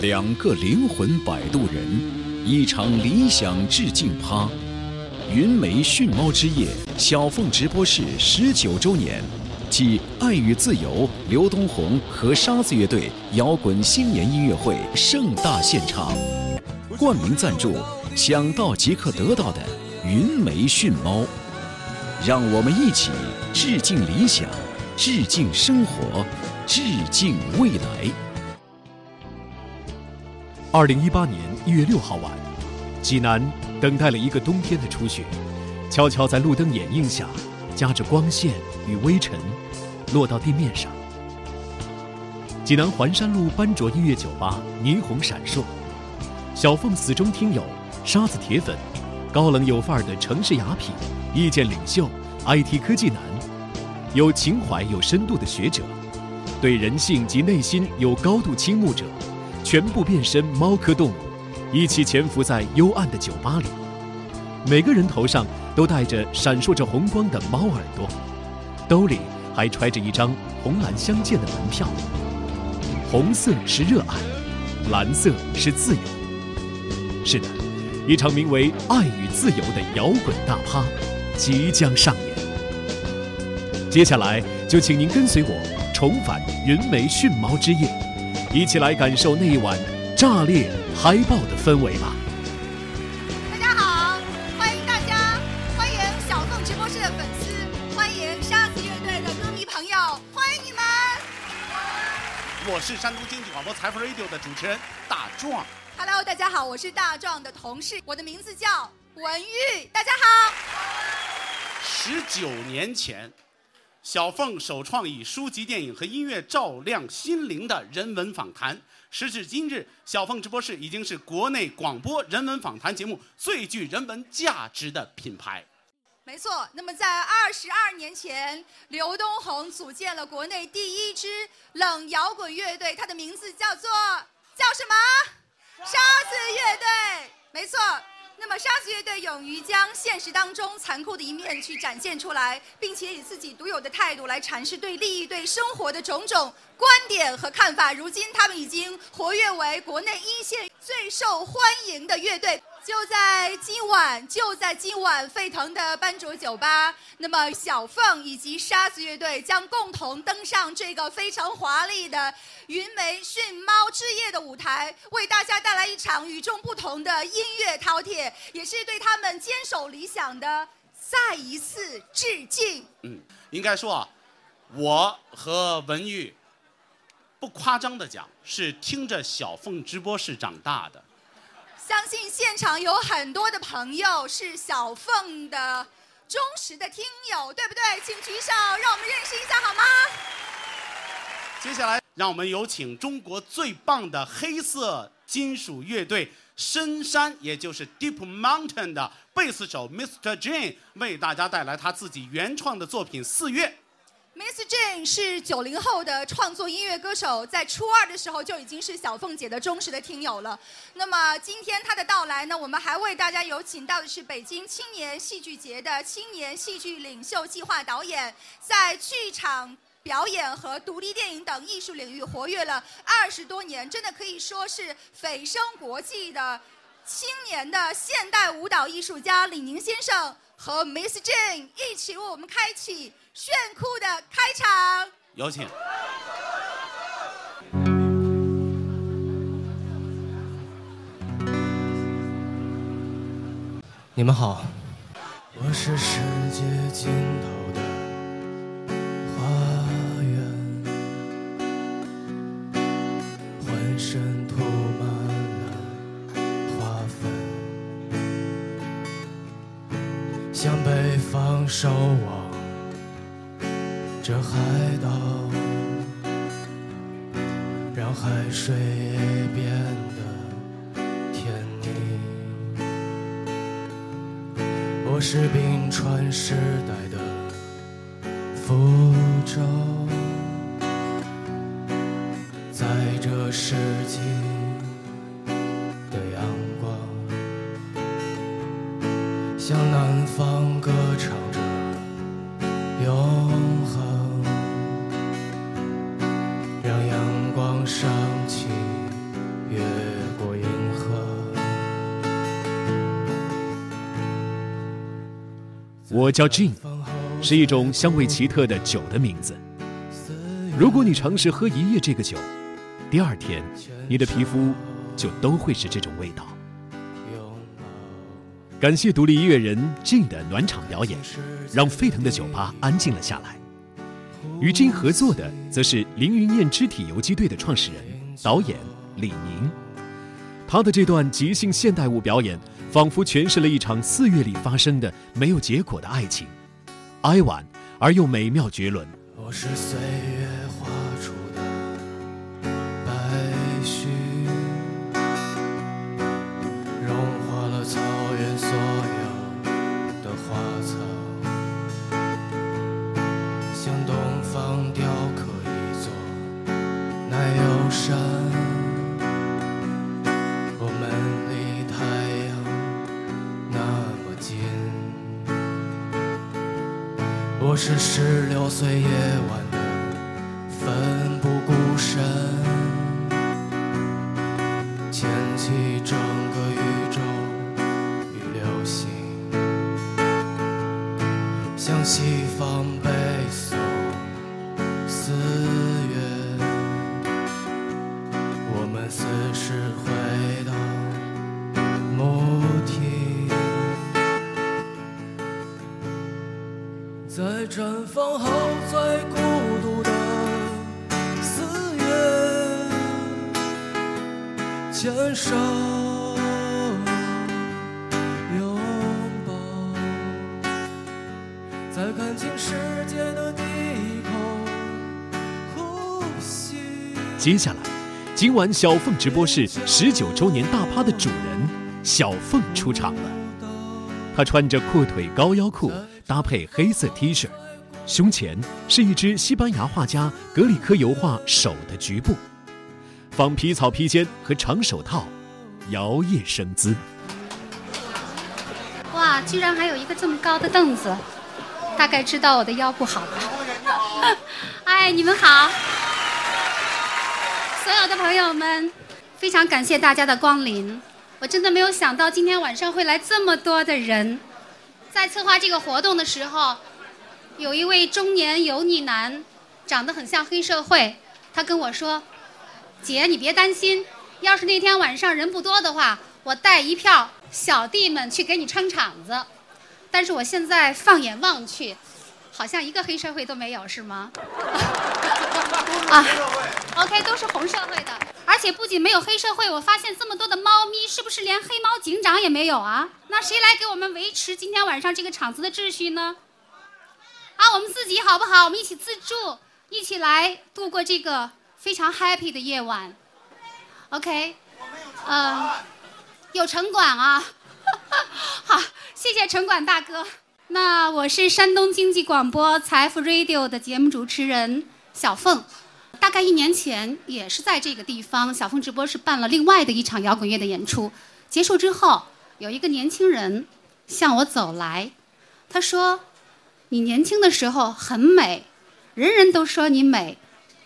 两个灵魂摆渡人，一场理想致敬趴。云梅训猫之夜小凤直播室十九周年暨爱与自由刘东红和沙子乐队摇滚新年音乐会盛大现场，冠名赞助想到即刻得到的云梅训猫，让我们一起致敬理想，致敬生活，致敬未来。二零一八年一月六号晚，济南等待了一个冬天的初雪，悄悄在路灯掩映下，夹着光线与微尘，落到地面上。济南环山路斑卓音乐酒吧霓虹闪烁，小凤死忠听友、沙子铁粉、高冷有范儿的城市雅痞、意见领袖、IT 科技男，有情怀有深度的学者，对人性及内心有高度倾慕者。全部变身猫科动物，一起潜伏在幽暗的酒吧里。每个人头上都戴着闪烁着红光的猫耳朵，兜里还揣着一张红蓝相间的门票。红色是热爱，蓝色是自由。是的，一场名为《爱与自由》的摇滚大趴即将上演。接下来就请您跟随我重返云梅驯猫之夜。一起来感受那一晚炸裂嗨爆的氛围吧！大家好，欢迎大家，欢迎小凤直播室的粉丝，欢迎沙子乐队的歌迷朋友，欢迎你们！我是山东经济广播财富 Radio 的主持人大壮。Hello，大家好，我是大壮的同事，我的名字叫文玉，大家好。十九年前。小凤首创以书籍、电影和音乐照亮心灵的人文访谈。时至今日，小凤直播室已经是国内广播人文访谈节目最具人文价值的品牌。没错，那么在二十二年前，刘东红组建了国内第一支冷摇滚乐队，它的名字叫做叫什么？沙子乐队。没错。那么，沙子乐队勇于将现实当中残酷的一面去展现出来，并且以自己独有的态度来阐释对利益、对生活的种种观点和看法。如今，他们已经活跃为国内一线最受欢迎的乐队。就在今晚，就在今晚，沸腾的班卓酒吧，那么小凤以及沙子乐队将共同登上这个非常华丽的云梅训猫之夜的舞台，为大家带来一场与众不同的音乐饕餮，也是对他们坚守理想的再一次致敬。嗯，应该说啊，我和文玉，不夸张的讲，是听着小凤直播室长大的。相信现场有很多的朋友是小凤的忠实的听友，对不对？请举手，让我们认识一下好吗？接下来，让我们有请中国最棒的黑色金属乐队深山，也就是 Deep Mountain 的贝斯手 Mr. Jane 为大家带来他自己原创的作品《四月》。Miss Jane 是九零后的创作音乐歌手，在初二的时候就已经是小凤姐的忠实的听友了。那么今天她的到来呢，我们还为大家有请到的是北京青年戏剧节的青年戏剧领袖计划导演，在剧场表演和独立电影等艺术领域活跃了二十多年，真的可以说是蜚声国际的青年的现代舞蹈艺术家李宁先生和 Miss Jane 一起为我们开启。炫酷的开场，有请。你们好，我是世界尽头守望。这海岛让海水变得甜腻。我是冰川时代的符咒，在这世纪我叫 Gin，是一种香味奇特的酒的名字。如果你尝试喝一夜这个酒，第二天你的皮肤就都会是这种味道。感谢独立音乐人 Gin 的暖场表演，让沸腾的酒吧安静了下来。与 Gin 合作的则是凌云燕肢体游击队的创始人、导演李宁。他的这段即兴现代舞表演，仿佛诠释了一场四月里发生的没有结果的爱情，哀婉而又美妙绝伦。我是岁月我是十六岁夜晚放后最孤独的四月，牵手拥抱，在看清世界的低空呼吸。接下来，今晚小凤直播室十九周年大趴的主人小凤出场了。她穿着阔腿高腰裤，搭配黑色 T 恤，胸前是一只西班牙画家格里科油画手的局部，仿皮草披肩和长手套，摇曳生姿。哇，居然还有一个这么高的凳子，大概知道我的腰不好吧？哎，你们好，所有的朋友们，非常感谢大家的光临。我真的没有想到今天晚上会来这么多的人。在策划这个活动的时候，有一位中年油腻男，长得很像黑社会，他跟我说：“姐，你别担心，要是那天晚上人不多的话，我带一票小弟们去给你撑场子。”但是我现在放眼望去，好像一个黑社会都没有，是吗？啊，OK，都是红社会的。而且不仅没有黑社会，我发现这么多的猫咪，是不是连黑猫警长也没有啊？那谁来给我们维持今天晚上这个场子的秩序呢？啊，我们自己好不好？我们一起自助，一起来度过这个非常 happy 的夜晚。OK，嗯、有城管啊，好，谢谢城管大哥。那我是山东经济广播财富 Radio 的节目主持人小凤。大概一年前，也是在这个地方，小凤直播室办了另外的一场摇滚乐的演出。结束之后，有一个年轻人向我走来，他说：“你年轻的时候很美，人人都说你美，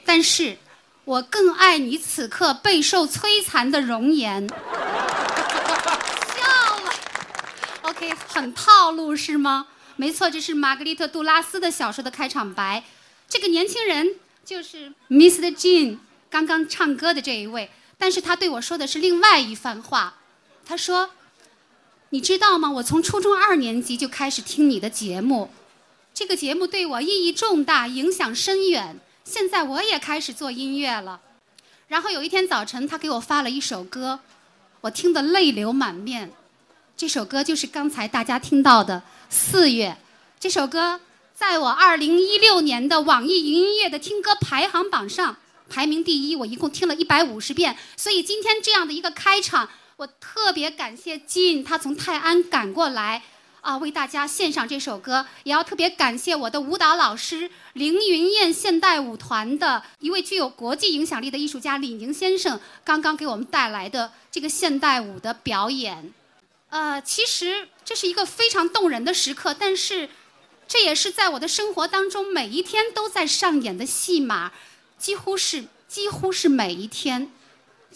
但是我更爱你此刻备受摧残的容颜。”笑了。OK，很套路是吗？没错，这是玛格丽特·杜拉斯的小说的开场白。这个年轻人。就是 Mr. Jean 刚刚唱歌的这一位，但是他对我说的是另外一番话。他说：“你知道吗？我从初中二年级就开始听你的节目，这个节目对我意义重大，影响深远。现在我也开始做音乐了。”然后有一天早晨，他给我发了一首歌，我听得泪流满面。这首歌就是刚才大家听到的《四月》。这首歌。在我二零一六年的网易云音乐的听歌排行榜上排名第一，我一共听了一百五十遍。所以今天这样的一个开场，我特别感谢金，他从泰安赶过来，啊，为大家献上这首歌。也要特别感谢我的舞蹈老师凌云燕现代舞团的一位具有国际影响力的艺术家李宁先生，刚刚给我们带来的这个现代舞的表演。呃，其实这是一个非常动人的时刻，但是。这也是在我的生活当中每一天都在上演的戏码，几乎是几乎是每一天，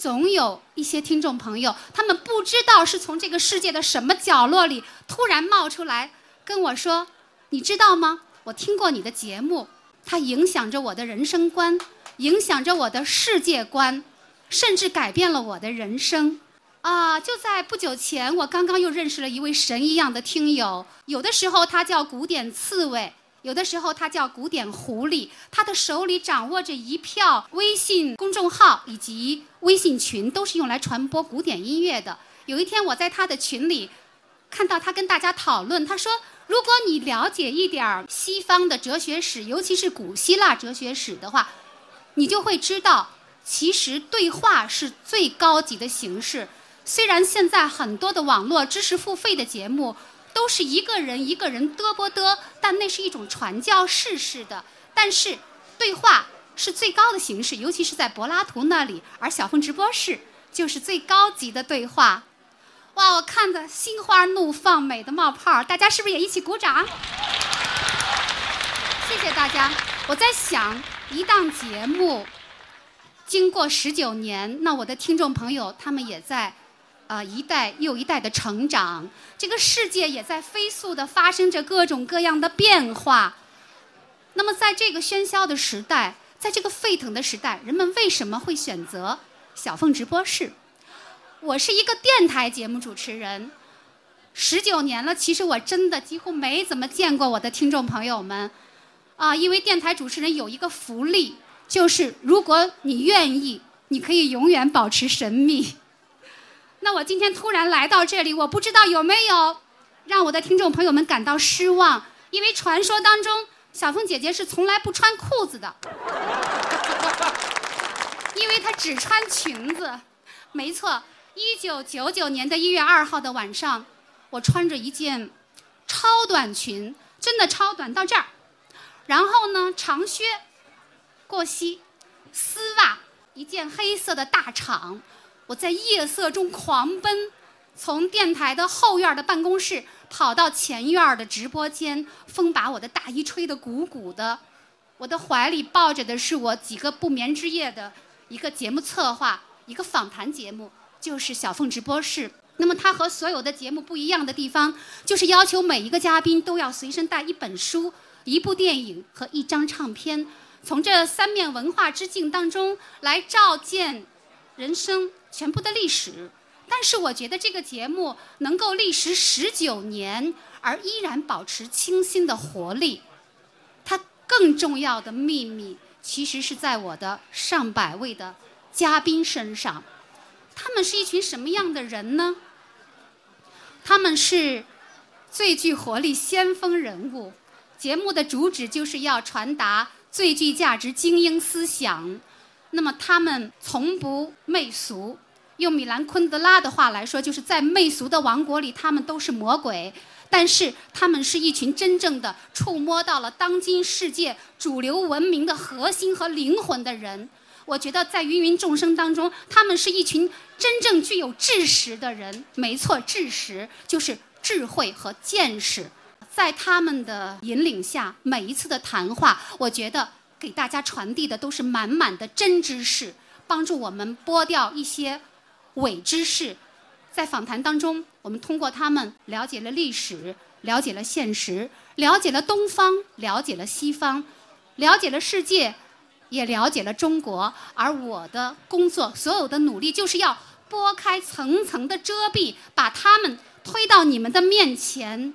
总有一些听众朋友，他们不知道是从这个世界的什么角落里突然冒出来跟我说：“你知道吗？我听过你的节目，它影响着我的人生观，影响着我的世界观，甚至改变了我的人生。啊，就在不久前，我刚刚又认识了一位神一样的听友。有的时候他叫古典刺猬，有的时候他叫古典狐狸。他的手里掌握着一票微信公众号以及微信群，都是用来传播古典音乐的。有一天，我在他的群里看到他跟大家讨论，他说。如果你了解一点西方的哲学史，尤其是古希腊哲学史的话，你就会知道，其实对话是最高级的形式。虽然现在很多的网络知识付费的节目都是一个人一个人嘚啵嘚，但那是一种传教士式的。但是对话是最高的形式，尤其是在柏拉图那里，而小凤直播室就是最高级的对话。哇！我看的心花怒放，美的冒泡大家是不是也一起鼓掌？谢谢大家。我在想，一档节目经过十九年，那我的听众朋友他们也在，呃，一代又一代的成长。这个世界也在飞速的发生着各种各样的变化。那么，在这个喧嚣的时代，在这个沸腾的时代，人们为什么会选择小凤直播室？我是一个电台节目主持人，十九年了。其实我真的几乎没怎么见过我的听众朋友们，啊，因为电台主持人有一个福利，就是如果你愿意，你可以永远保持神秘。那我今天突然来到这里，我不知道有没有让我的听众朋友们感到失望，因为传说当中小凤姐姐是从来不穿裤子的，因为她只穿裙子。没错。一九九九年的一月二号的晚上，我穿着一件超短裙，真的超短到这儿，然后呢长靴过膝，丝袜，一件黑色的大氅，我在夜色中狂奔，从电台的后院的办公室跑到前院的直播间，风把我的大衣吹得鼓鼓的，我的怀里抱着的是我几个不眠之夜的一个节目策划，一个访谈节目。就是小凤直播室。那么它和所有的节目不一样的地方，就是要求每一个嘉宾都要随身带一本书、一部电影和一张唱片，从这三面文化之境当中来照见人生全部的历史。但是我觉得这个节目能够历时十九年而依然保持清新的活力，它更重要的秘密其实是在我的上百位的嘉宾身上。他们是一群什么样的人呢？他们是最具活力先锋人物。节目的主旨就是要传达最具价值精英思想。那么他们从不媚俗，用米兰昆德拉的话来说，就是在媚俗的王国里，他们都是魔鬼。但是他们是一群真正的触摸到了当今世界主流文明的核心和灵魂的人。我觉得在芸芸众生当中，他们是一群真正具有智识的人。没错，智识就是智慧和见识。在他们的引领下，每一次的谈话，我觉得给大家传递的都是满满的真知识，帮助我们剥掉一些伪知识。在访谈当中，我们通过他们了解了历史，了解了现实，了解了东方，了解了西方，了解了世界。也了解了中国，而我的工作，所有的努力，就是要拨开层层的遮蔽，把他们推到你们的面前，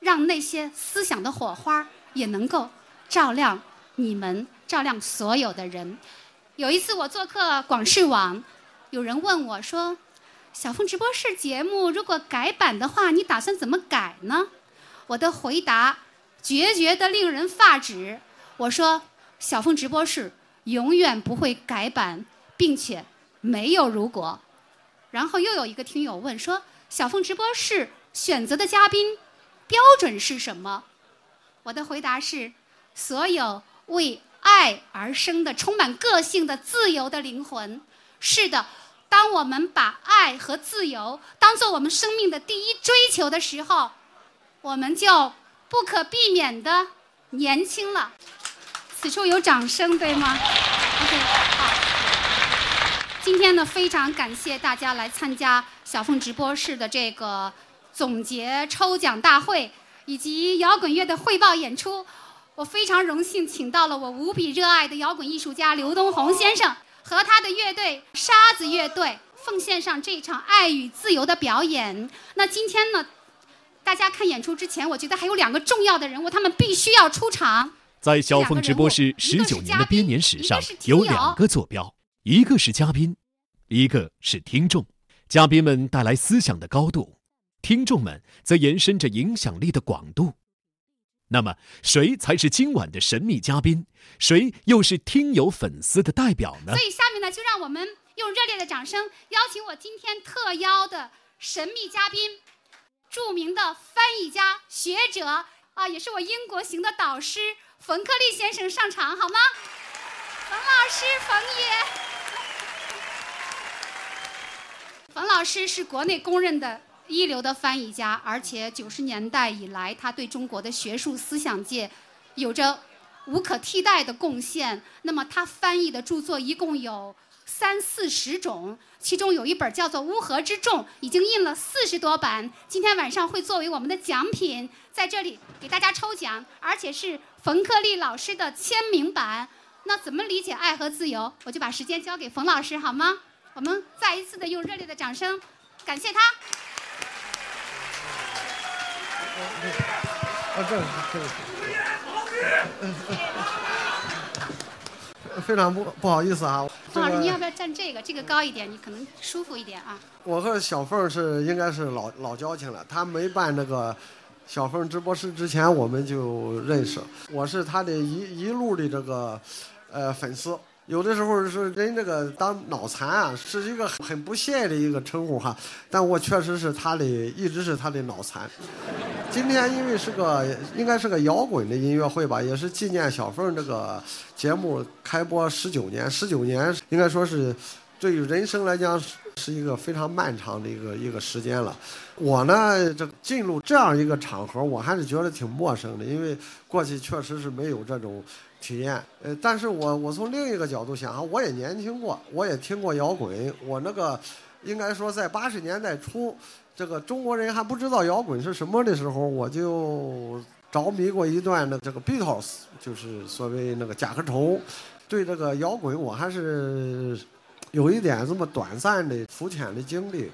让那些思想的火花也能够照亮你们，照亮所有的人。有一次我做客广视网，有人问我说：“小凤直播室节目如果改版的话，你打算怎么改呢？”我的回答决绝的令人发指，我说。小凤直播室永远不会改版，并且没有如果。然后又有一个听友问说：“小凤直播室选择的嘉宾标准是什么？”我的回答是：所有为爱而生的、充满个性的、自由的灵魂。是的，当我们把爱和自由当做我们生命的第一追求的时候，我们就不可避免的年轻了。此处有掌声，对吗？OK，好。今天呢，非常感谢大家来参加小凤直播室的这个总结抽奖大会，以及摇滚乐的汇报演出。我非常荣幸请到了我无比热爱的摇滚艺术家刘东红先生和他的乐队沙子乐队，奉献上这场爱与自由的表演。那今天呢，大家看演出之前，我觉得还有两个重要的人物，他们必须要出场。在小凤直播室十九年的编年史上，有两个坐标，一个是嘉宾，一个是听众。嘉宾们带来思想的高度，听众们则延伸着影响力的广度。那么，谁才是今晚的神秘嘉宾？谁又是听友粉丝的代表呢？所以，下面呢，就让我们用热烈的掌声，邀请我今天特邀的神秘嘉宾，著名的翻译家、学者啊，也是我英国行的导师冯克利先生上场，好吗？冯老师，冯爷。冯老师是国内公认的。一流的翻译家，而且九十年代以来，他对中国的学术思想界有着无可替代的贡献。那么，他翻译的著作一共有三四十种，其中有一本叫做《乌合之众》，已经印了四十多版。今天晚上会作为我们的奖品，在这里给大家抽奖，而且是冯克利老师的签名版。那怎么理解爱和自由？我就把时间交给冯老师，好吗？我们再一次的用热烈的掌声，感谢他。啊，这这，非常不不好意思啊。冯老师，你要不要站这个？这个高一点，你可能舒服一点啊。我和小凤是应该是老老交情了。他没办那个小凤直播室之前，我们就认识。我是他的一一路的这个呃粉丝。有的时候是人这个当脑残啊，是一个很不屑的一个称呼哈，但我确实是他的，一直是他的脑残。今天因为是个应该是个摇滚的音乐会吧，也是纪念小凤这个节目开播十九年，十九年应该说是对于人生来讲是一个非常漫长的一个一个时间了。我呢，这进入这样一个场合，我还是觉得挺陌生的，因为过去确实是没有这种。体验，呃，但是我我从另一个角度想啊，我也年轻过，我也听过摇滚，我那个应该说在八十年代初，这个中国人还不知道摇滚是什么的时候，我就着迷过一段的这个 Beatles，就是所谓那个甲壳虫，对这个摇滚我还是有一点这么短暂的肤浅的经历。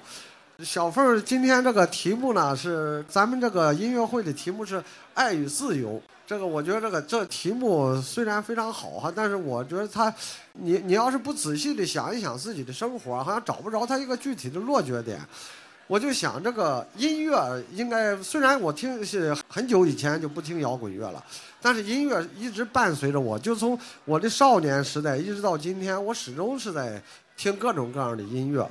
小凤今天这个题目呢是咱们这个音乐会的题目是爱与自由。这个我觉得这个这题目虽然非常好哈，但是我觉得他，你你要是不仔细的想一想自己的生活，好像找不着他一个具体的落脚点。我就想这个音乐应该，虽然我听是很久以前就不听摇滚乐了，但是音乐一直伴随着我，就从我的少年时代一直到今天，我始终是在听各种各样的音乐。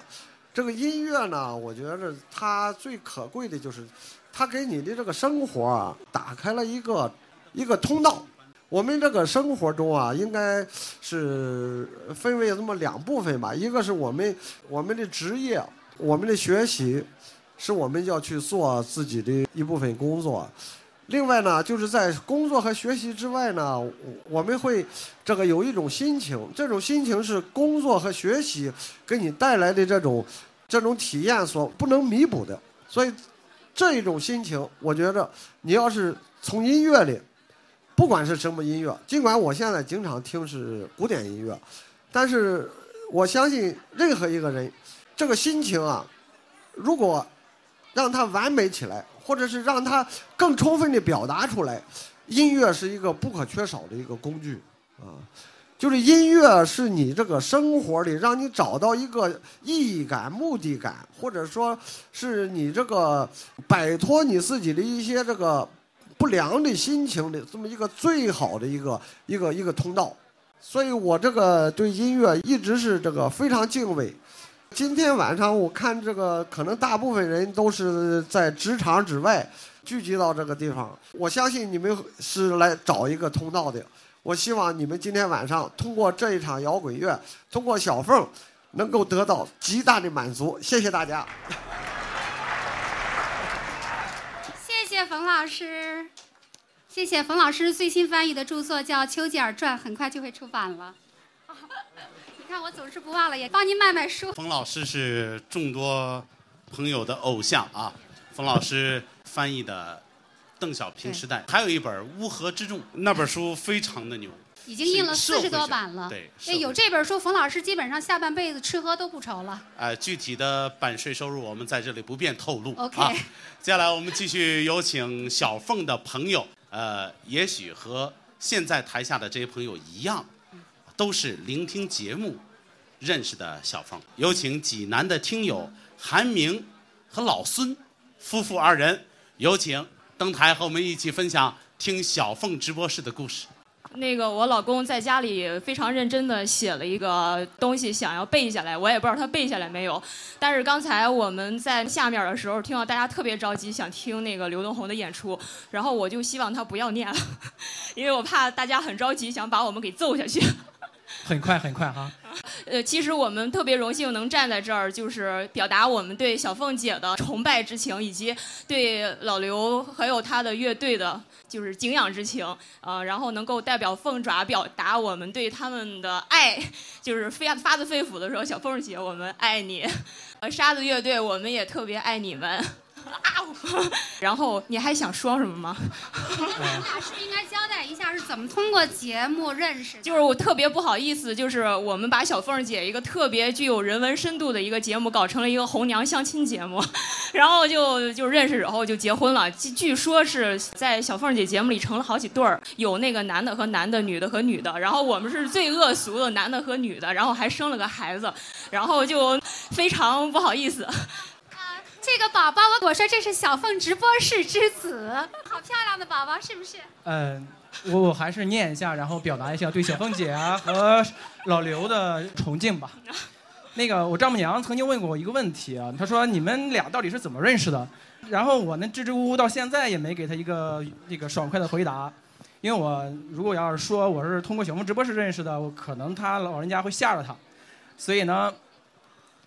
这个音乐呢，我觉得它最可贵的就是，它给你的这个生活啊打开了一个。一个通道，我们这个生活中啊，应该是分为这么两部分吧。一个是我们我们的职业，我们的学习，是我们要去做自己的一部分工作。另外呢，就是在工作和学习之外呢，我们会这个有一种心情，这种心情是工作和学习给你带来的这种这种体验所不能弥补的。所以这一种心情，我觉着你要是从音乐里。不管是什么音乐，尽管我现在经常听是古典音乐，但是我相信任何一个人，这个心情啊，如果让他完美起来，或者是让他更充分的表达出来，音乐是一个不可缺少的一个工具啊。就是音乐是你这个生活里让你找到一个意义感、目的感，或者说是你这个摆脱你自己的一些这个。不良的心情的这么一个最好的一个一个一个通道，所以我这个对音乐一直是这个非常敬畏。今天晚上我看这个，可能大部分人都是在职场之外聚集到这个地方，我相信你们是来找一个通道的。我希望你们今天晚上通过这一场摇滚乐，通过小凤，能够得到极大的满足。谢谢大家。谢谢冯老师，谢谢冯老师最新翻译的著作叫《丘吉尔传》，很快就会出版了。你看我总是不忘了，也帮您卖卖书。冯老师是众多朋友的偶像啊，冯老师翻译的邓小平时代，还有一本《乌合之众》，那本书非常的牛。已经印了四十多版了。对社哎有这本书，冯老师基本上下半辈子吃喝都不愁了。呃，具体的版税收入我们在这里不便透露。OK 啊，接下来我们继续有请小凤的朋友，呃，也许和现在台下的这些朋友一样，都是聆听节目认识的小凤。有请济南的听友韩明和老孙夫妇二人，有请登台和我们一起分享听小凤直播室的故事。那个我老公在家里非常认真的写了一个东西，想要背下来，我也不知道他背下来没有。但是刚才我们在下面的时候，听到大家特别着急，想听那个刘东红的演出，然后我就希望他不要念了，因为我怕大家很着急，想把我们给揍下去。很快很快哈。呃，其实我们特别荣幸能站在这儿，就是表达我们对小凤姐的崇拜之情，以及对老刘还有他的乐队的，就是敬仰之情。呃，然后能够代表凤爪表达我们对他们的爱，就是发发自肺腑的说，小凤姐，我们爱你。呃，沙子乐队，我们也特别爱你们。啊呜！然后你还想说什么吗？咱俩是不是应该交代一下是怎么通过节目认识的？就是我特别不好意思，就是我们把小凤姐一个特别具有人文深度的一个节目搞成了一个红娘相亲节目，然后就就认识，然后就结婚了。据据说是在小凤姐节目里成了好几对儿，有那个男的和男的，女的和女的。然后我们是最恶俗的男的和女的，然后还生了个孩子，然后就非常不好意思。这个宝宝，我我说这是小凤直播室之子，好漂亮的宝宝，是不是？嗯，我我还是念一下，然后表达一下对小凤姐啊和老刘的崇敬吧。那个我丈母娘曾经问过我一个问题啊，她说你们俩到底是怎么认识的？然后我呢支支吾吾到现在也没给她一个这个爽快的回答，因为我如果要是说我是通过小凤直播室认识的，我可能她老人家会吓着她，所以呢，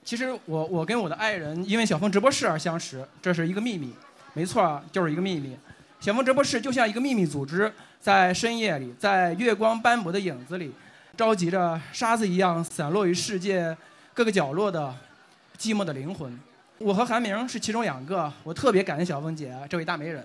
其实我我跟我的爱人因为小峰直播室而相识，这是一个秘密，没错，就是一个秘密。小峰直播室就像一个秘密组织，在深夜里，在月光斑驳的影子里，召集着沙子一样散落于世界各个角落的寂寞的灵魂。我和韩明是其中两个，我特别感恩小峰姐这位大媒人。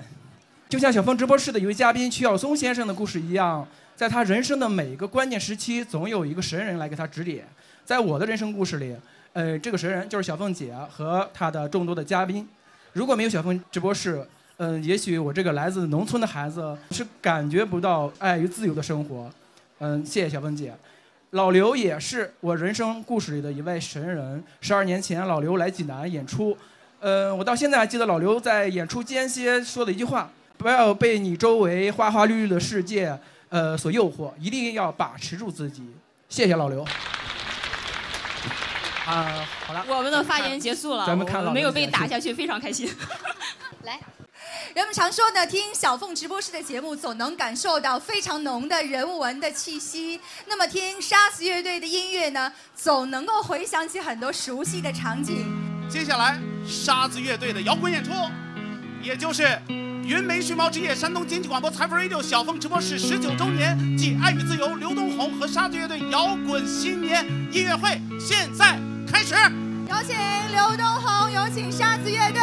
就像小峰直播室的一位嘉宾曲晓松先生的故事一样，在他人生的每一个关键时期，总有一个神人来给他指点。在我的人生故事里，呃，这个神人就是小凤姐和她的众多的嘉宾。如果没有小凤直播室，嗯，也许我这个来自农村的孩子是感觉不到爱与自由的生活。嗯，谢谢小凤姐。老刘也是我人生故事里的一位神人。十二年前，老刘来济南演出，呃，我到现在还记得老刘在演出间歇说的一句话：“不要被你周围花花绿绿的世界，呃，所诱惑，一定要把持住自己。”谢谢老刘。啊，好了，我们的发言结束了，咱们看了没有被打下去，非常开心。来，人们常说呢，听小凤直播室的节目，总能感受到非常浓的人文的气息。那么听杀死乐队的音乐呢，总能够回想起很多熟悉的场景。接下来，沙子乐队的摇滚演出，也就是云梅熊猫之夜山东经济广播财富 radio 小凤直播室十九周年暨爱与自由刘东红和沙子乐队摇滚新年音乐会，现在开始。有请刘东红，有请沙子乐队。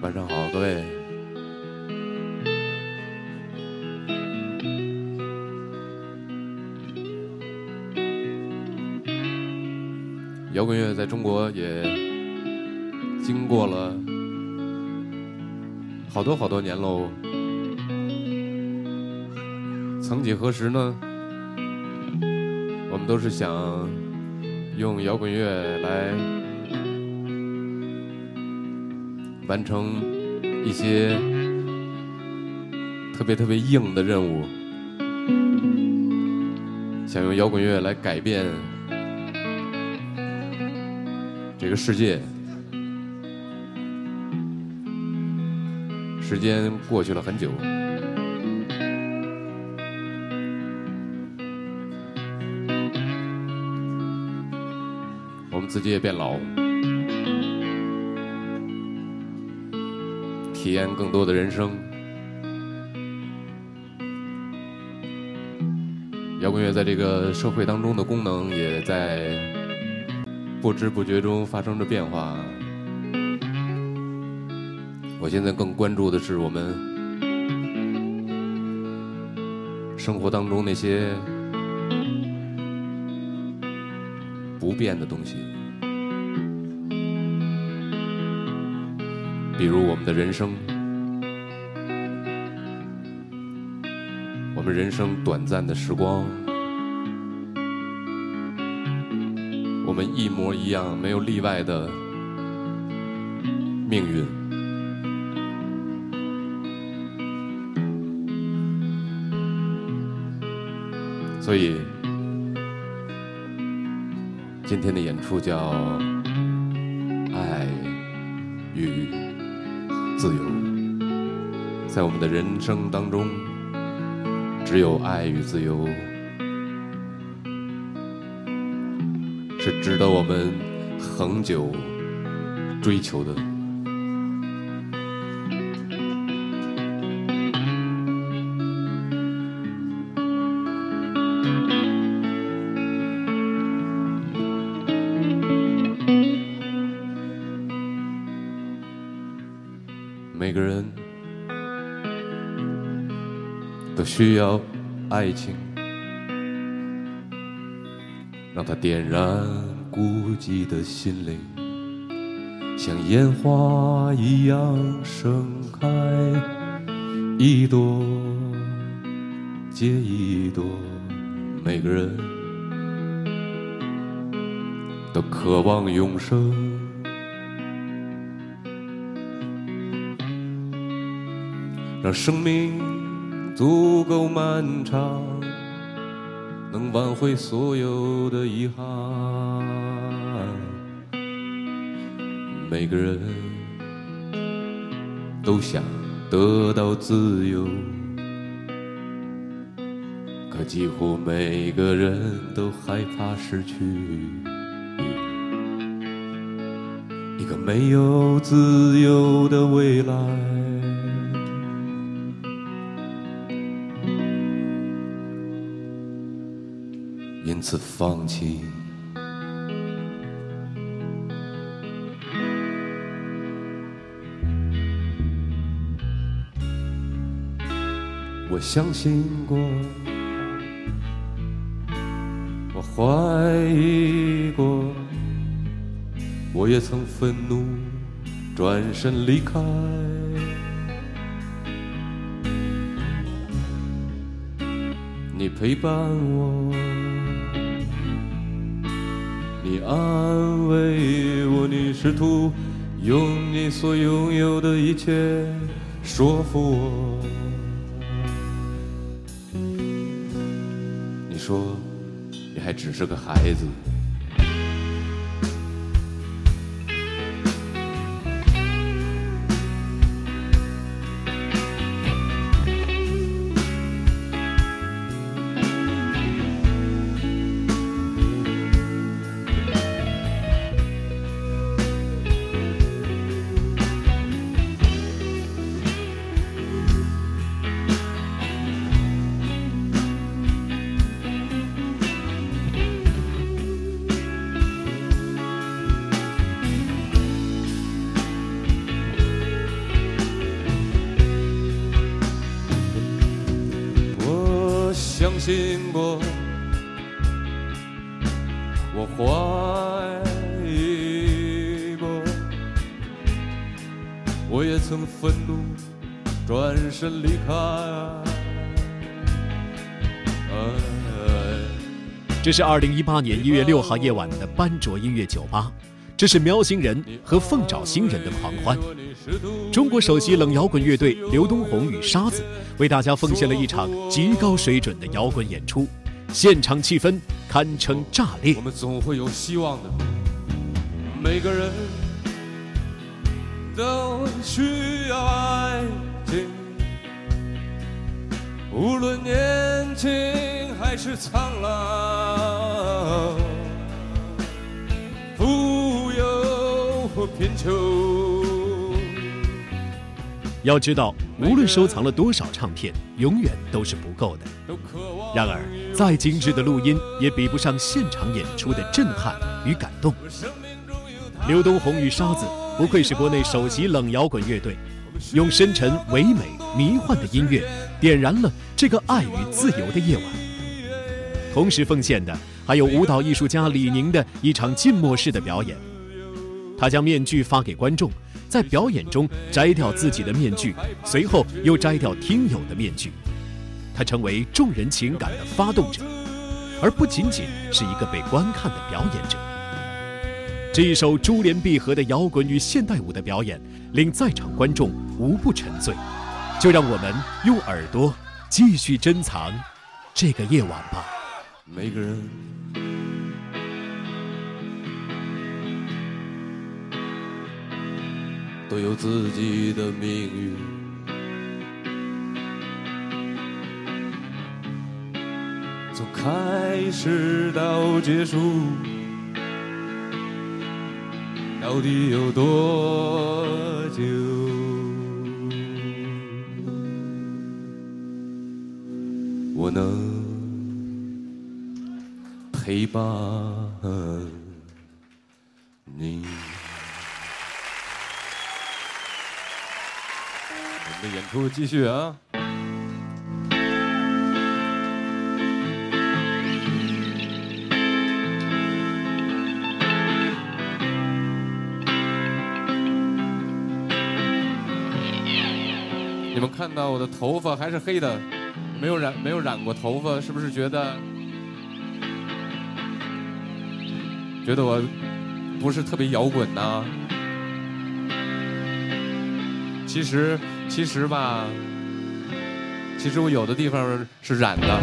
晚上好，各位。摇滚乐在中国也经过了好多好多年喽。曾几何时呢，我们都是想用摇滚乐来完成一些特别特别硬的任务，想用摇滚乐来改变这个世界。时间过去了很久，自己也变老。体验更多的人生。摇滚乐在这个社会当中的功能，也在不知不觉中发生着变化。我现在更关注的是我们生活当中那些不变的东西，比如我们的人生，我们人生短暂的时光。我们一模一样，没有例外的命运。所以，今天的演出叫《自由》。在我们的人生当中，只有爱与自由。是值得我们恒久追求的。需要爱情。让它点燃孤寂的心灵，像烟花一样盛开，一朵接一朵。每个人都渴望永生，让生命足够漫长。能挽回所有的遗憾。每个人都想得到自由，可几乎每个人都害怕失去一个没有自由的未来。因此放弃。我相信过，我怀疑过，我也曾愤怒，转身离开。你陪伴我。安慰我，你试图用你所拥有的一切说服我。你说你还只是个孩子。信过，我怀疑过，我也曾愤怒，转身离开。这是二零一八年一月六号夜晚的班卓音乐酒吧。这是喵星人和凤爪星人的狂欢。中国首席冷摇滚乐队刘东红与沙子为大家奉献了一场极高水准的摇滚演出，现场气氛堪称炸裂。我们总会有希望的，每个人都需要爱情，无论年轻还是苍老。贫穷。要知道，无论收藏了多少唱片，永远都是不够的。然而，再精致的录音也比不上现场演出的震撼与感动。刘东红与沙子不愧是国内首席冷摇滚乐队，用深沉、唯美、迷幻的音乐点燃了这个爱与自由的夜晚。同时奉献的还有舞蹈艺术家李宁的一场静默式的表演。他将面具发给观众，在表演中摘掉自己的面具，随后又摘掉听友的面具。他成为众人情感的发动者，而不仅仅是一个被观看的表演者。这一首珠联璧合的摇滚与现代舞的表演，令在场观众无不沉醉。就让我们用耳朵继续珍藏这个夜晚吧。每个人都有自己的命运，从开始到结束，到底有多久？我能陪伴你。出继续啊！你们看到我的头发还是黑的，没有染没有染过头发，是不是觉得觉得我不是特别摇滚呢？其实其实吧，其实我有的地方是染的。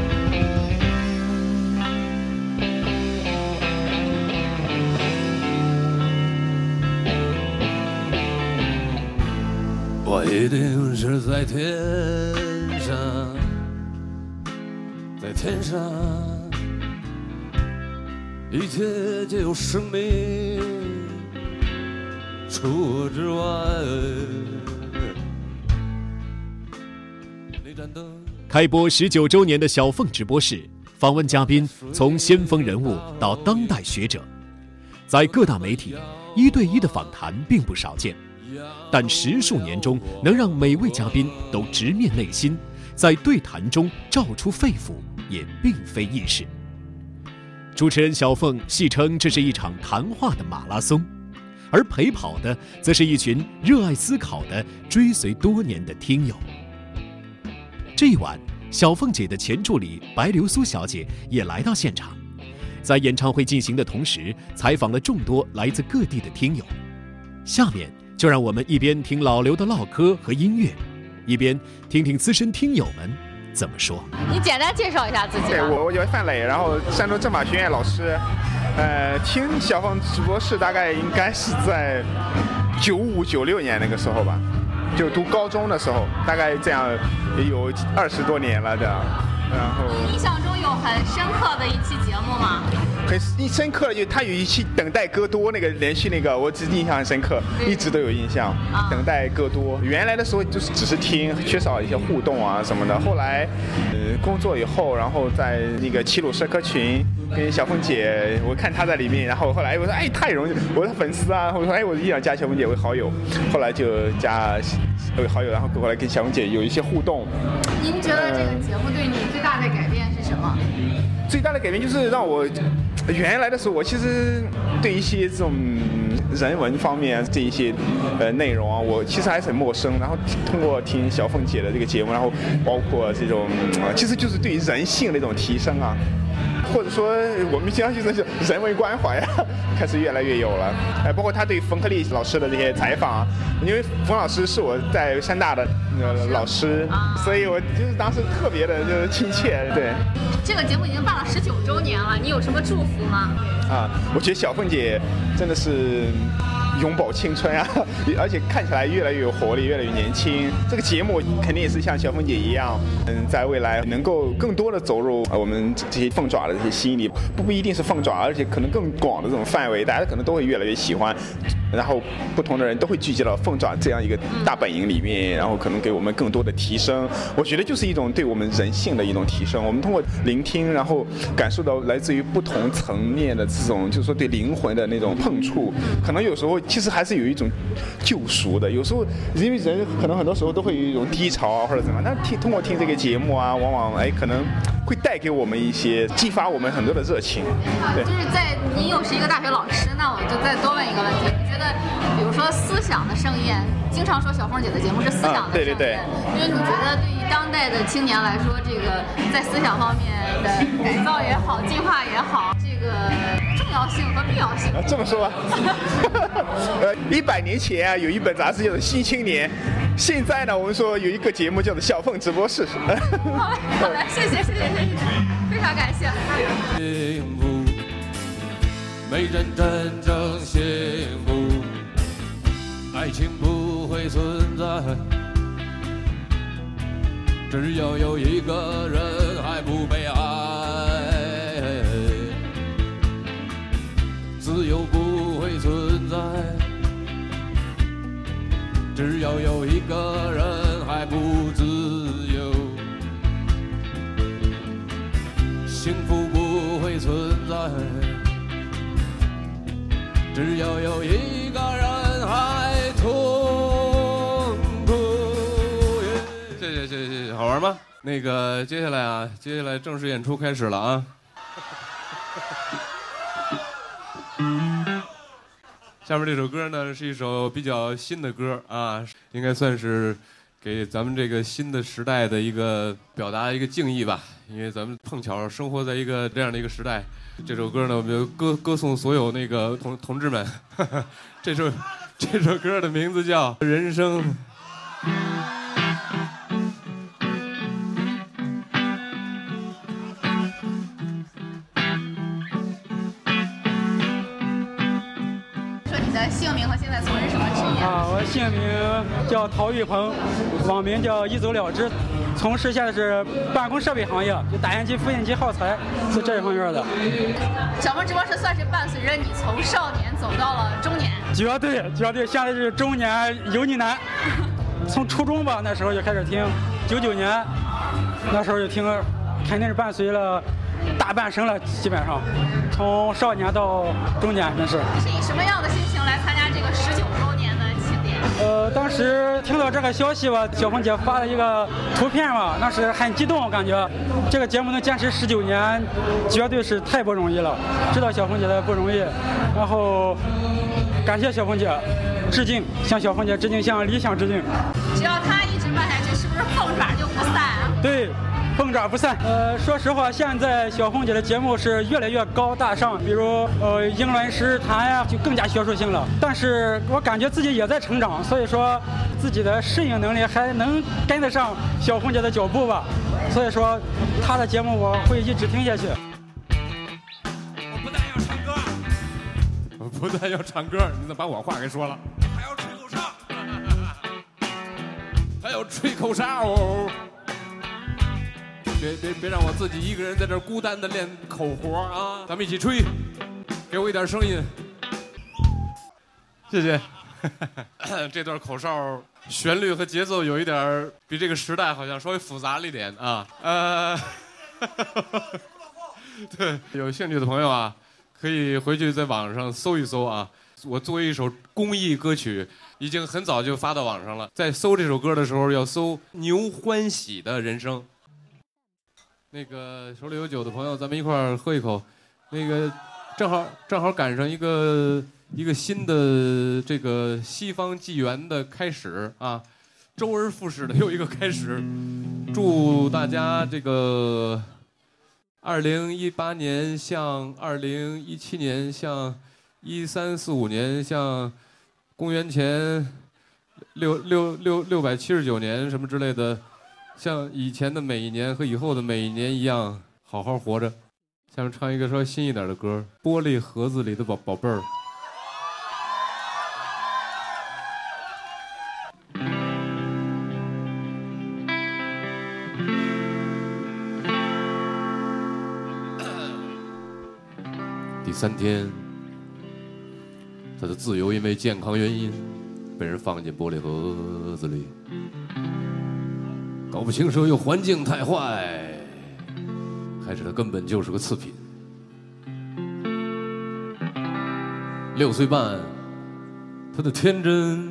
我一定是在天上，在天上，一切皆有生命。除我之外，开播十九周年的小凤直播室，访问嘉宾从先锋人物到当代学者，在各大媒体一对一的访谈并不少见，但十数年中能让每位嘉宾都直面内心，在对谈中照出肺腑，也并非易事。主持人小凤戏称这是一场谈话的马拉松，而陪跑的则是一群热爱思考的追随多年的听友。这一晚，小凤姐的前助理白流苏小姐也来到现场，在演唱会进行的同时，采访了众多来自各地的听友。下面就让我们一边听老刘的唠嗑和音乐，一边听听资深听友们怎么说。你简单介绍一下自己。对，我我叫范磊，然后山东政法学院老师。呃，听小凤直播室大概应该是在九五九六年那个时候吧，就读高中的时候，大概这样也有二十多年了这样。然后你印象中有很深刻的一期节目吗？很深刻的就他有一期等待戈多那个连续那个，我只印象很深刻，一直都有印象。等待戈多，原来的时候就是只是听，缺少一些互动啊什么的。后来，呃，工作以后，然后在那个齐鲁社科群跟小凤姐，我看她在里面，然后后来我说哎太容易，我的粉丝啊，我说哎我一定要加小凤姐为好友，后来就加为好友，然后后来跟小凤姐有一些互动。您觉得这个节目对你最大的改变是什么？最大的改变就是让我原来的时候，我其实对一些这种人文方面这一些呃内容啊，我其实还是很陌生。然后通过听小凤姐的这个节目，然后包括这种，其实就是对于人性的一种提升啊，或者说我们经常就是人文关怀啊，开始越来越有了。哎，包括他对冯克利老师的这些采访啊，因为冯老师是我在山大的呃老师，所以我就是当时特别的就是亲切，对。这个节目已经办了十九周年了，你有什么祝福吗？啊，我觉得小凤姐真的是永葆青春啊，而且看起来越来越有活力，越来越年轻。这个节目肯定也是像小凤姐一样，嗯，在未来能够更多的走入我们这些凤爪的这些心里，不不一定是凤爪，而且可能更广的这种范围，大家可能都会越来越喜欢。然后不同的人都会聚集到凤爪这样一个大本营里面，然后可能给我们更多的提升。我觉得就是一种对我们人性的一种提升。我们通过聆听，然后感受到来自于不同层面的这种，就是说对灵魂的那种碰触，可能有时候其实还是有一种救赎的。有时候因为人可能很多时候都会有一种低潮啊或者怎么样，那听通过听这个节目啊，往往哎可能会带给我们一些激发我们很多的热情。对就。是在您又是一个大学老师，那我就再多问一个问题，你觉得，比如说思想的盛宴，经常说小凤姐的节目是思想的盛宴，啊对对对因为你觉得对于当代的青年来说，这个在思想方面的改造也好，进化也好，这个重要性和必要性。啊，这么说吧，呃，一百年前啊，有一本杂志叫做《新青年》，现在呢，我们说有一个节目叫做《小凤直播室》。好嘞，好嘞，谢谢，谢谢，谢谢，非常感谢。没人真正幸福，爱情不会存在。只要有一个人还不被爱，自由不会存在。只要有一个人还不自由。幸福只要有一个人还痛苦。谢谢谢谢谢谢，好玩吗？那个接下来啊，接下来正式演出开始了啊。下面这首歌呢是一首比较新的歌啊，应该算是给咱们这个新的时代的一个表达一个敬意吧。因为咱们碰巧生活在一个这样的一个时代，这首歌呢，我们就歌歌颂所有那个同同志们。这首这首歌的名字叫《人生》。我姓名叫陶玉鹏，网名叫一走了之，从事现在是办公设备行业，就打印机、复印机、耗材是这一方面的。小鹏直播室算是伴随着你从少年走到了中年。绝对绝对，现在是中年油腻男，从初中吧那时候就开始听，九九年那时候就听，肯定是伴随了大半生了，基本上从少年到中年，真是。你是以什么样的心情来参加这个十九周？呃，当时听到这个消息吧，小凤姐发了一个图片嘛，那是很激动，感觉这个节目能坚持十九年，绝对是太不容易了。知道小凤姐的不容易，然后感谢小凤姐，致敬，向小凤姐致敬，向理想致敬。只要他一直办下去，是不是凤爪就不散啊？对，凤爪不散。呃，说实话，现在小凤姐的节目是越来越高大上，比如呃英伦诗坛呀，就更加学术性了。但是我感觉自己也在成长，所以说自己的适应能力还能跟得上小凤姐的脚步吧。所以说，她的节目我会一直听下去。我不但要唱歌，我不但要唱歌你怎么把我话给说了？还要吹口哨，还要吹口哨哦！别别别让我自己一个人在这儿孤单的练口活啊！咱们一起吹，给我一点声音，谢谢。这段口哨旋律和节奏有一点儿比这个时代好像稍微复杂了一点啊。呃，对，有兴趣的朋友啊，可以回去在网上搜一搜啊。我作为一首公益歌曲，已经很早就发到网上了。在搜这首歌的时候，要搜牛欢喜的人生。那个手里有酒的朋友，咱们一块儿喝一口。那个正好正好赶上一个一个新的这个西方纪元的开始啊，周而复始的又一个开始。祝大家这个二零一八年像二零一七年像一三四五年像公元前六六六六百七十九年什么之类的，像以前的每一年和以后的每一年一样，好好活着。下面唱一个稍微新一点的歌，《玻璃盒子里的宝宝贝儿》。第三天，他的自由因为健康原因被人放进玻璃盒子里，搞不清是由环境太坏，还是他根本就是个次品。六岁半，他的天真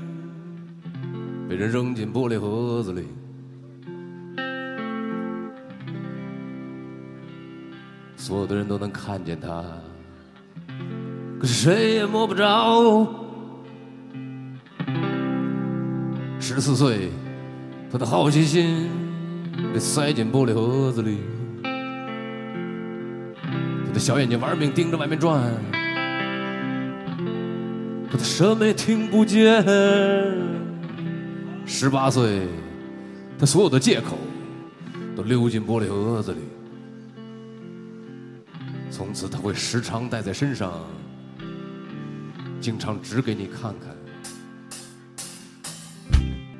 被人扔进玻璃盒子里。所有的人都能看见他，可谁也摸不着。十四岁，他的好奇心被塞进玻璃盒子里，他的小眼睛玩命盯着外面转，可他什么也听不见。十八岁，他所有的借口都溜进玻璃盒子里。从此他会时常带在身上，经常指给你看看。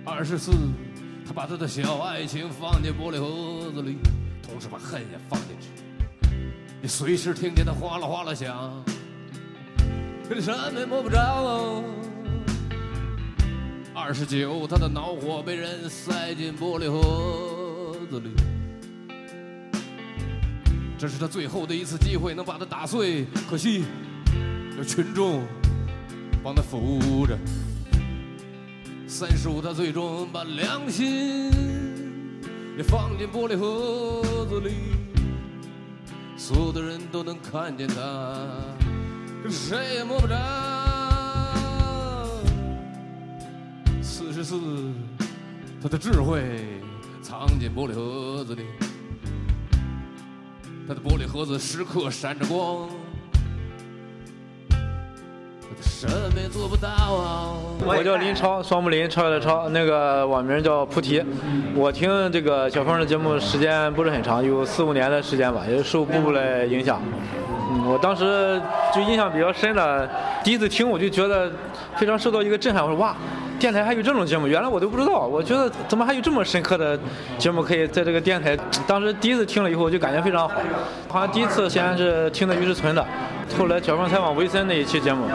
二十四，他把他的小爱情放进玻璃盒子里，同时把恨也放进去。你随时听见他哗啦哗啦响，可你什么也摸不着。二十九，他的恼火被人塞进玻璃盒子里。这是他最后的一次机会，能把它打碎。可惜，有群众帮他扶着。三十五，他最终把良心也放进玻璃盒子里，所有的人都能看见他，可谁也摸不着。四十四，他的智慧藏进玻璃盒子里。他的玻璃盒子时刻闪着光，什么也做不到啊！我叫林超，双木林，超越的超，那个网名叫菩提。我听这个小峰的节目时间不是很长，有四五年的时间吧，也是受布布的影响。嗯，我当时就印象比较深的，第一次听我就觉得非常受到一个震撼，我说哇。电台还有这种节目，原来我都不知道。我觉得怎么还有这么深刻的节目可以在这个电台？当时第一次听了以后，就感觉非常好。好像第一次先是听的于世存的，后来小凤采访维森那一期节目，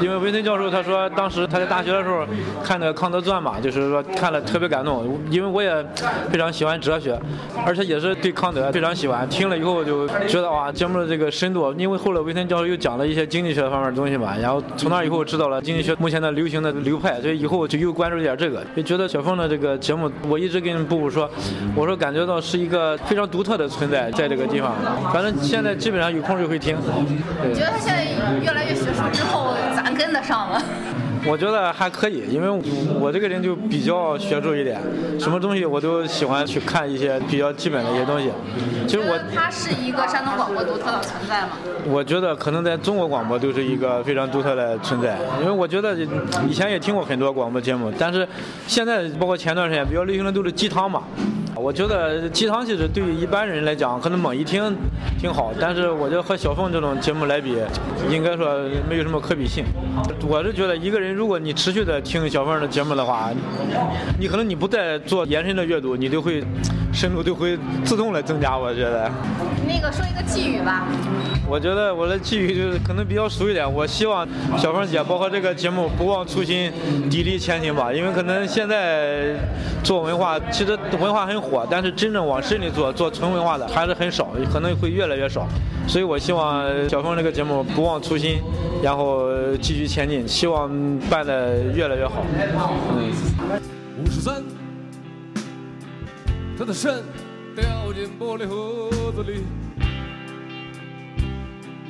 因为维森教授他说当时他在大学的时候看的《康德传》嘛，就是说看了特别感动。因为我也非常喜欢哲学，而且也是对康德非常喜欢。听了以后就觉得哇，节目的这个深度，因为后来维森教授又讲了一些经济学方面的东西嘛，然后从那以后知道了经济学目前的流行的流派，所以以后。就又关注一点这个，就觉得小凤的这个节目，我一直跟布布说，我说感觉到是一个非常独特的存在，在这个地方。反正现在基本上有空就会听。对得他现在越来越学术之后，咱跟得上吗？我觉得还可以，因为我这个人就比较学术一点，什么东西我都喜欢去看一些比较基本的一些东西。其实我他是一个山东广播独特的存在吗？我觉得可能在中国广播都是一个非常独特的存在，因为我觉得以前也听过很多广播节目，但是现在包括前段时间比较流行的都是鸡汤嘛。我觉得鸡汤其实对于一般人来讲，可能猛一听挺好，但是我觉得和小凤这种节目来比，应该说没有什么可比性。我是觉得一个人如果你持续的听小凤的节目的话，你可能你不再做延伸的阅读，你就会深度就会自动的增加。我觉得。那个说一个寄语吧。我觉得我的寄语就是可能比较俗一点，我希望小凤姐包括这个节目不忘初心，砥砺前行吧。因为可能现在做文化，其实文化很火，但是真正往深里做做纯文化的还是很少，可能会越来越少。所以我希望小峰这个节目不忘初心，然后继续前进，希望办的越来越好。嗯。五十三，他的肾掉进玻璃盒子里。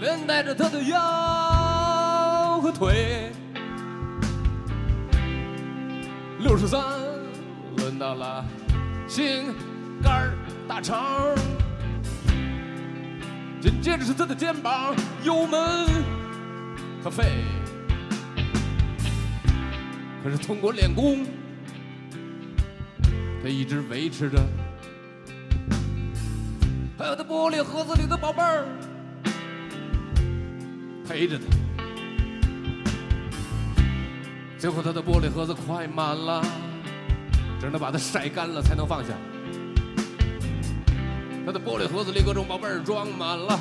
连带着他的腰和腿。六十三，轮到了心肝大肠，紧接着是他的肩膀、油门和肺。可是通过练功，他一直维持着。还有他玻璃盒子里的宝贝儿。陪着他，最后他的玻璃盒子快满了，只能把它晒干了才能放下。他的玻璃盒子里各种宝贝儿装满了，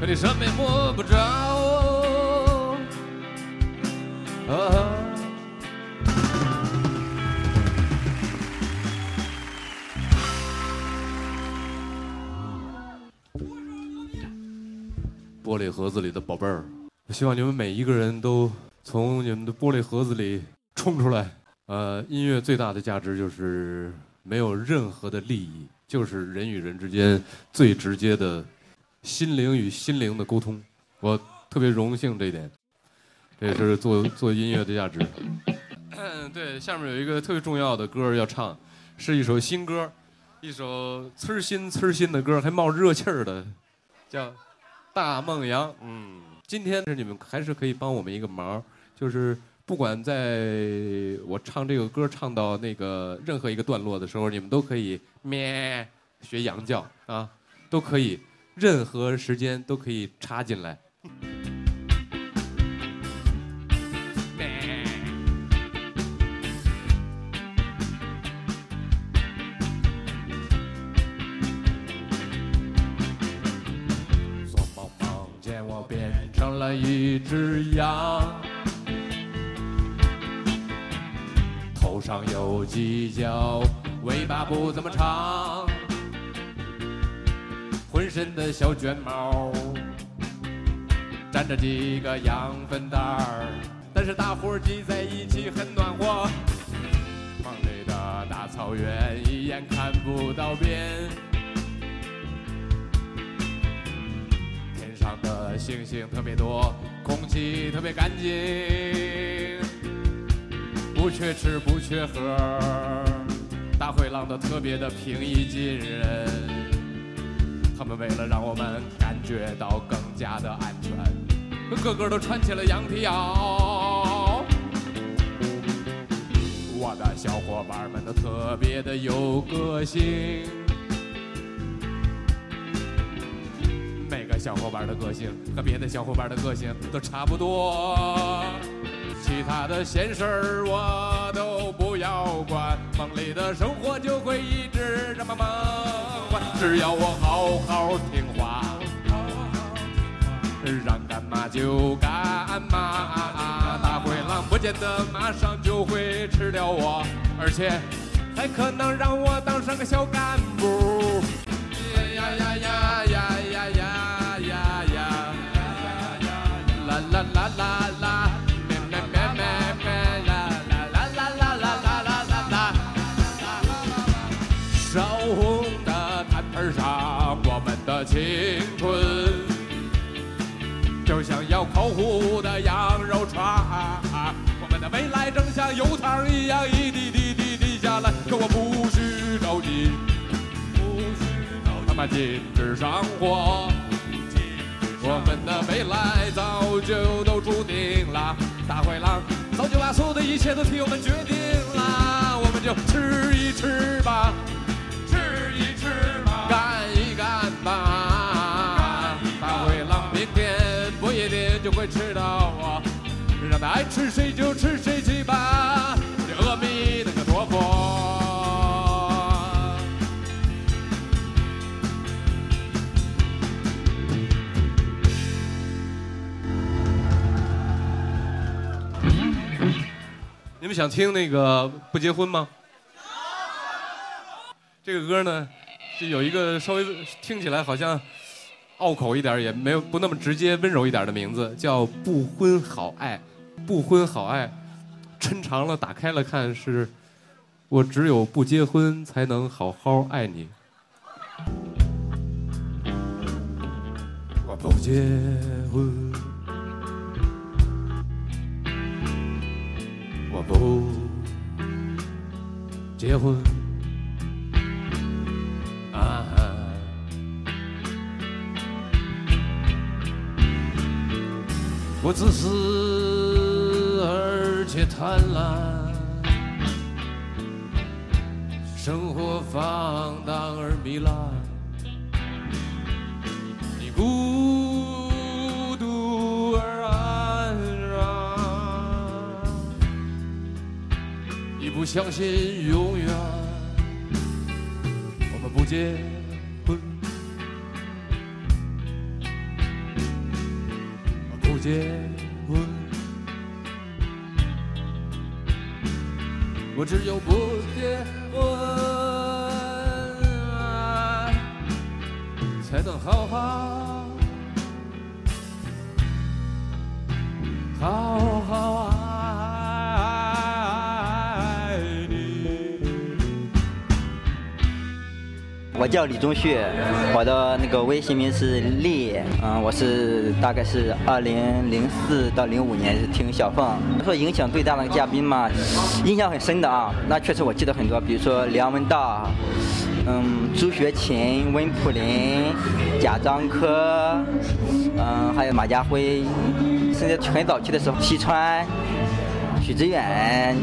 可你什么也摸不着。啊玻璃盒子里的宝贝儿，我希望你们每一个人都从你们的玻璃盒子里冲出来。呃，音乐最大的价值就是没有任何的利益，就是人与人之间最直接的心灵与心灵的沟通。我特别荣幸这一点，这也是做做音乐的价值。对，下面有一个特别重要的歌要唱，是一首新歌，一首呲儿新呲儿新的歌，还冒热气儿的，叫《大梦阳》。嗯，今天是你们还是可以帮我们一个忙，就是不管在我唱这个歌唱到那个任何一个段落的时候，你们都可以咩学羊叫啊，都可以，任何时间都可以插进来。做梦梦见我变成了一只羊，上有犄角，尾巴不怎么长，浑身的小卷毛，沾着几个羊粪蛋儿，但是大伙儿挤在一起很暖和。梦里的大草原一眼看不到边。天上的星星特别多，空气特别干净，不缺吃不缺喝，大灰狼都特别的平易近人。他们为了让我们感觉到更加的安全，个个都穿起了羊皮袄。我的小伙伴们都特别的有个性。每个小伙伴的个性和别的小伙伴的个性都差不多，他的闲事儿我都不要管，梦里的生活就会一直这么梦幻。只要我好好听话，让干嘛就干嘛，大灰狼不见得马上就会吃掉我，而且还可能让我当上个小干部。呀呀呀呀呀呀红的炭盆上，我们的青春就像要烤糊的羊肉串，我们的未来正像油汤一样一滴滴滴滴下来，可我不许着急。他妈禁止上火，我们的未来早就都注定了。大灰狼早就把所有的一切都替我们决定了，我们就吃一吃吧，就会吃到我，让他爱吃谁就吃谁去吧。这阿弥那个陀佛。你们想听那个不结婚吗？这个歌呢，就有一个稍微听起来好像拗口一点，也没有不那么直接、温柔一点的名字，叫《不婚好爱》。不婚好爱，抻长了打开了看是，我只有不结婚才能好好爱你。我不结婚。我不结婚啊！我自私而且贪婪，生活放荡而糜烂，你孤独而安然。你不相信永远，我们不见结婚，我只有不结婚，才能好好好好我叫李宗旭，我的那个微信名是丽，嗯，我是大概是二零零四到零五年是听小凤，说影响最大的嘉宾嘛，印象很深的啊，那确实我记得很多，比如说梁文道，嗯，朱学勤、温普林、贾樟柯，嗯，还有马家辉，甚至很早期的时候，西川。许知远、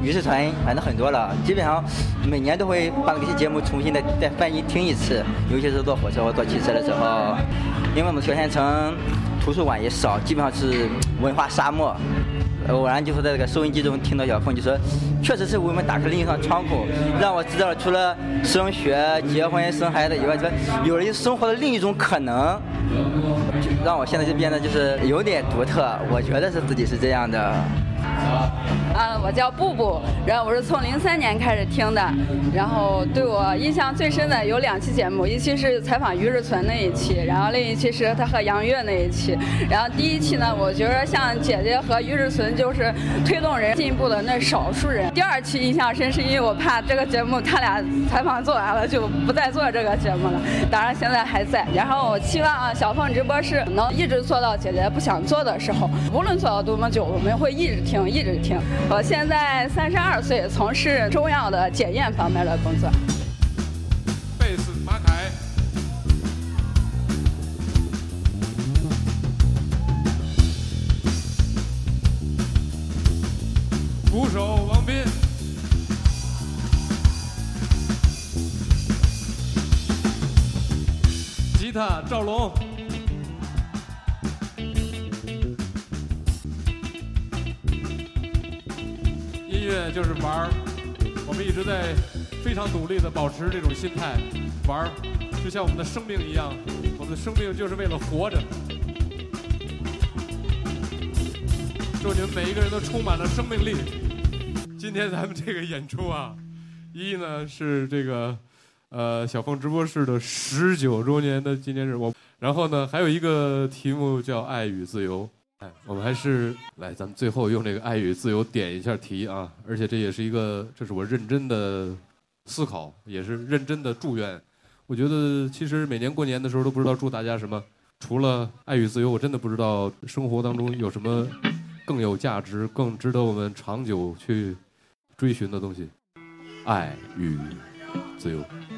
于世存，反正很多了。基本上每年都会把那些节目重新的再翻一听一次，尤其是坐火车或坐汽车的时候，因为我们小县城图书馆也少，基本上是文化沙漠。偶然就是在这个收音机中听到小凤，就说确实是为我们打开另一扇窗口，让我知道了除了升学、结婚、生孩子以外，说有了生活的另一种可能，让我现在就变得就是有点独特。我觉得是自己是这样的。啊，我叫布布，然后我是从零三年开始听的，然后对我印象最深的有两期节目，一期是采访于日存那一期，然后另一期是他和杨越那一期。然后第一期呢，我觉得像姐姐和于日存就是推动人进步的那少数人。第二期印象深，是因为我怕这个节目他俩采访做完了就不再做这个节目了，当然现在还在。然后我希望啊，小凤直播室能一直做到姐姐不想做的时候，无论做到多么久，我们会一直听，一直听。我现在三十二岁，从事中药的检验方面的工作。贝斯马凯，鼓手王斌，吉他赵龙。就是玩儿，我们一直在非常努力的保持这种心态，玩儿就像我们的生命一样，我们的生命就是为了活着。祝你们每一个人都充满了生命力。今天咱们这个演出啊，一呢是这个呃小凤直播室的十九周年的纪念日，我然后呢还有一个题目叫“爱与自由”。我们还是来，咱们最后用这个“爱与自由”点一下题啊！而且这也是一个，这是我认真的思考，也是认真的祝愿。我觉得其实每年过年的时候都不知道祝大家什么，除了爱与自由，我真的不知道生活当中有什么更有价值、更值得我们长久去追寻的东西。爱与自由。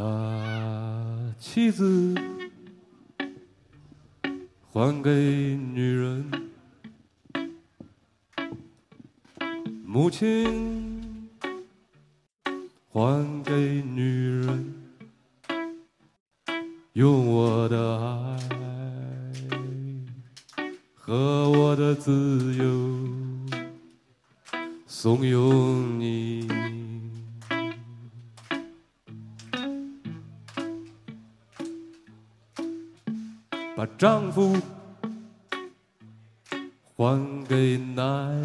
把妻子还给女人，母亲还给女人，用我的爱和我的自由怂恿你。丈夫还给男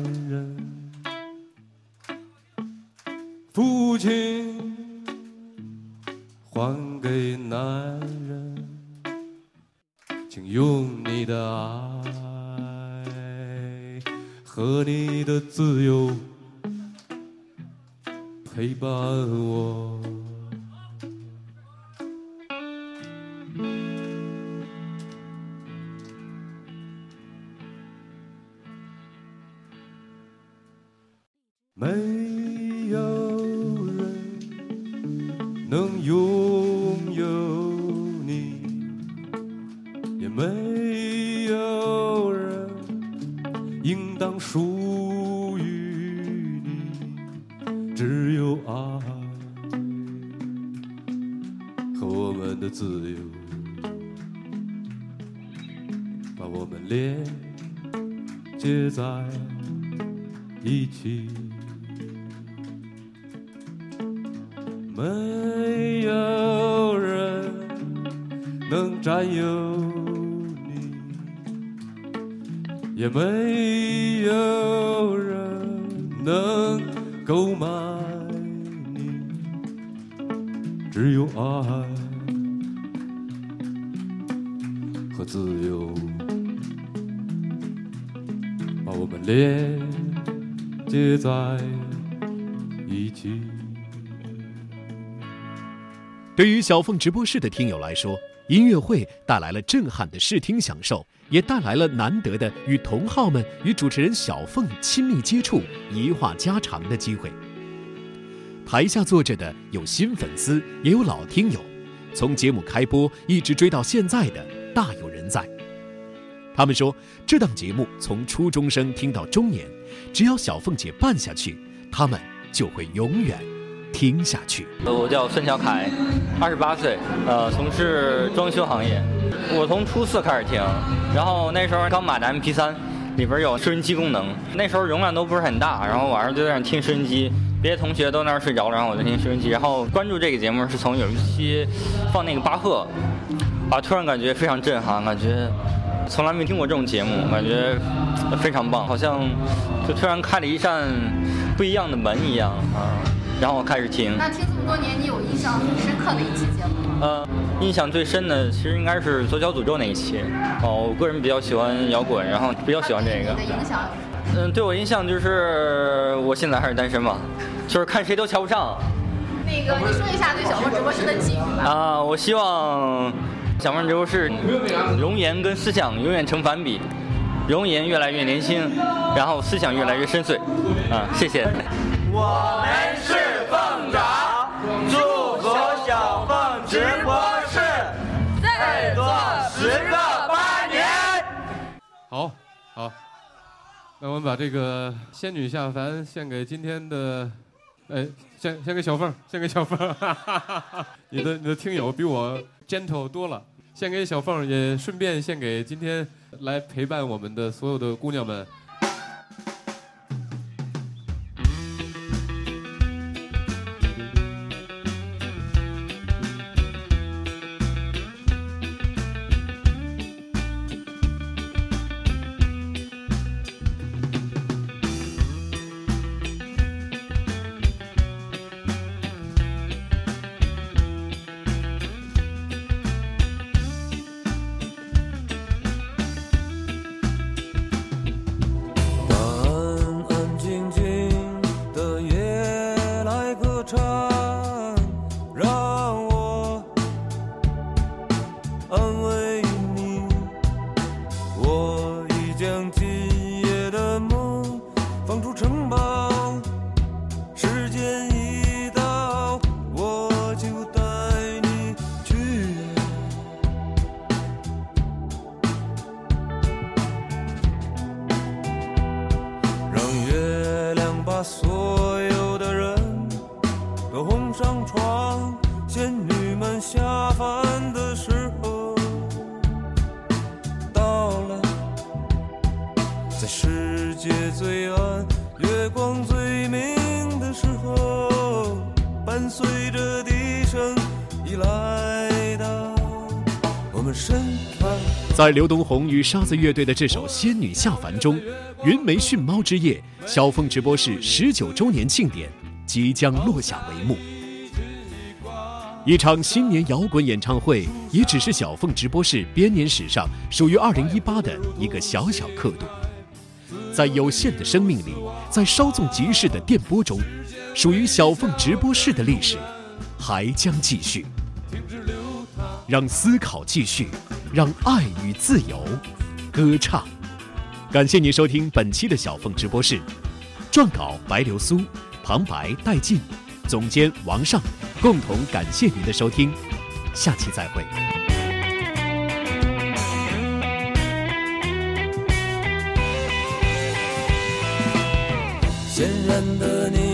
对于小凤直播室的听友来说，音乐会带来了震撼的视听享受，也带来了难得的与同好们与主持人小凤亲密接触、一话家常的机会。台下坐着的有新粉丝，也有老听友，从节目开播一直追到现在的大有人在。他们说，这档节目从初中生听到中年，只要小凤姐办下去，他们就会永远听下去。呃我叫孙小凯，二十八岁，呃，从事装修行业。我从初四开始听，然后那时候刚买的 MP 3里边有收音机功能，那时候容量都不是很大，然后晚上就在那听收音机，别的同学都那儿睡着了，然后我在听收音机。然后关注这个节目是从有一期放那个巴赫，啊，突然感觉非常震撼，感觉从来没听过这种节目，感觉非常棒，好像就突然开了一扇不一样的门一样啊。然后我开始听。那听这么多年，你有印象很深刻的一期节目吗？呃，印象最深的其实应该是《左脚诅咒》那一期。哦，我个人比较喜欢摇滚，然后比较喜欢这个你的。影响？嗯，对我印象就是我现在还是单身嘛，就是看谁都瞧不上。那个，你说一下对小凤直播室的寄语吧。啊，我希望小凤直播室容颜跟思想永远成反比，容颜越来越年轻，然后思想越来越深邃。啊，谢谢。我们是凤爪，祝福小凤直播室再做十个八年。好，好，那我们把这个仙女下凡献给今天的，哎，献献给小凤，献给小凤，你的你的听友比我 gentle 多了，献给小凤，也顺便献给今天来陪伴我们的所有的姑娘们。在刘东红与沙子乐队的这首《仙女下凡》中，云梅训猫之夜小凤直播室十九周年庆典即将落下帷幕。一场新年摇滚演唱会，也只是小凤直播室编年史上属于2018的一个小小刻度。在有限的生命里，在稍纵即逝的电波中，属于小凤直播室的历史还将继续。让思考继续，让爱与自由歌唱。感谢您收听本期的小凤直播室，撰稿白流苏，旁白戴进，总监王尚，共同感谢您的收听，下期再会。显然的，你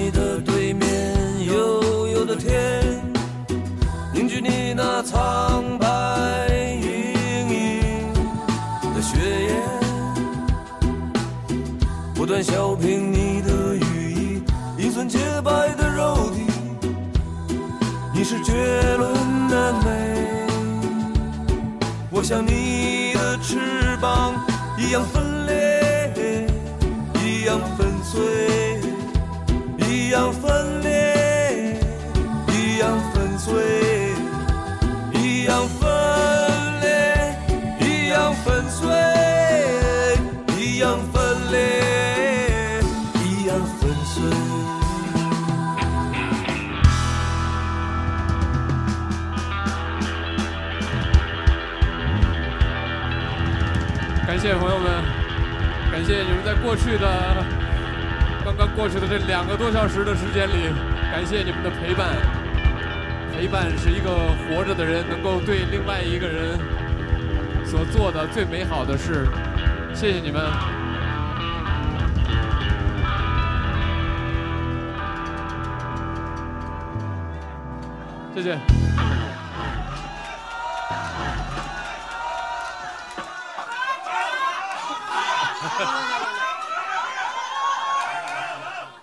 绝伦的美，我像你的翅膀一样分裂，一样粉碎，一样过去的刚刚过去的这两个多小时的时间里，感谢你们的陪伴。陪伴是一个活着的人能够对另外一个人所做的最美好的事。谢谢你们。谢谢。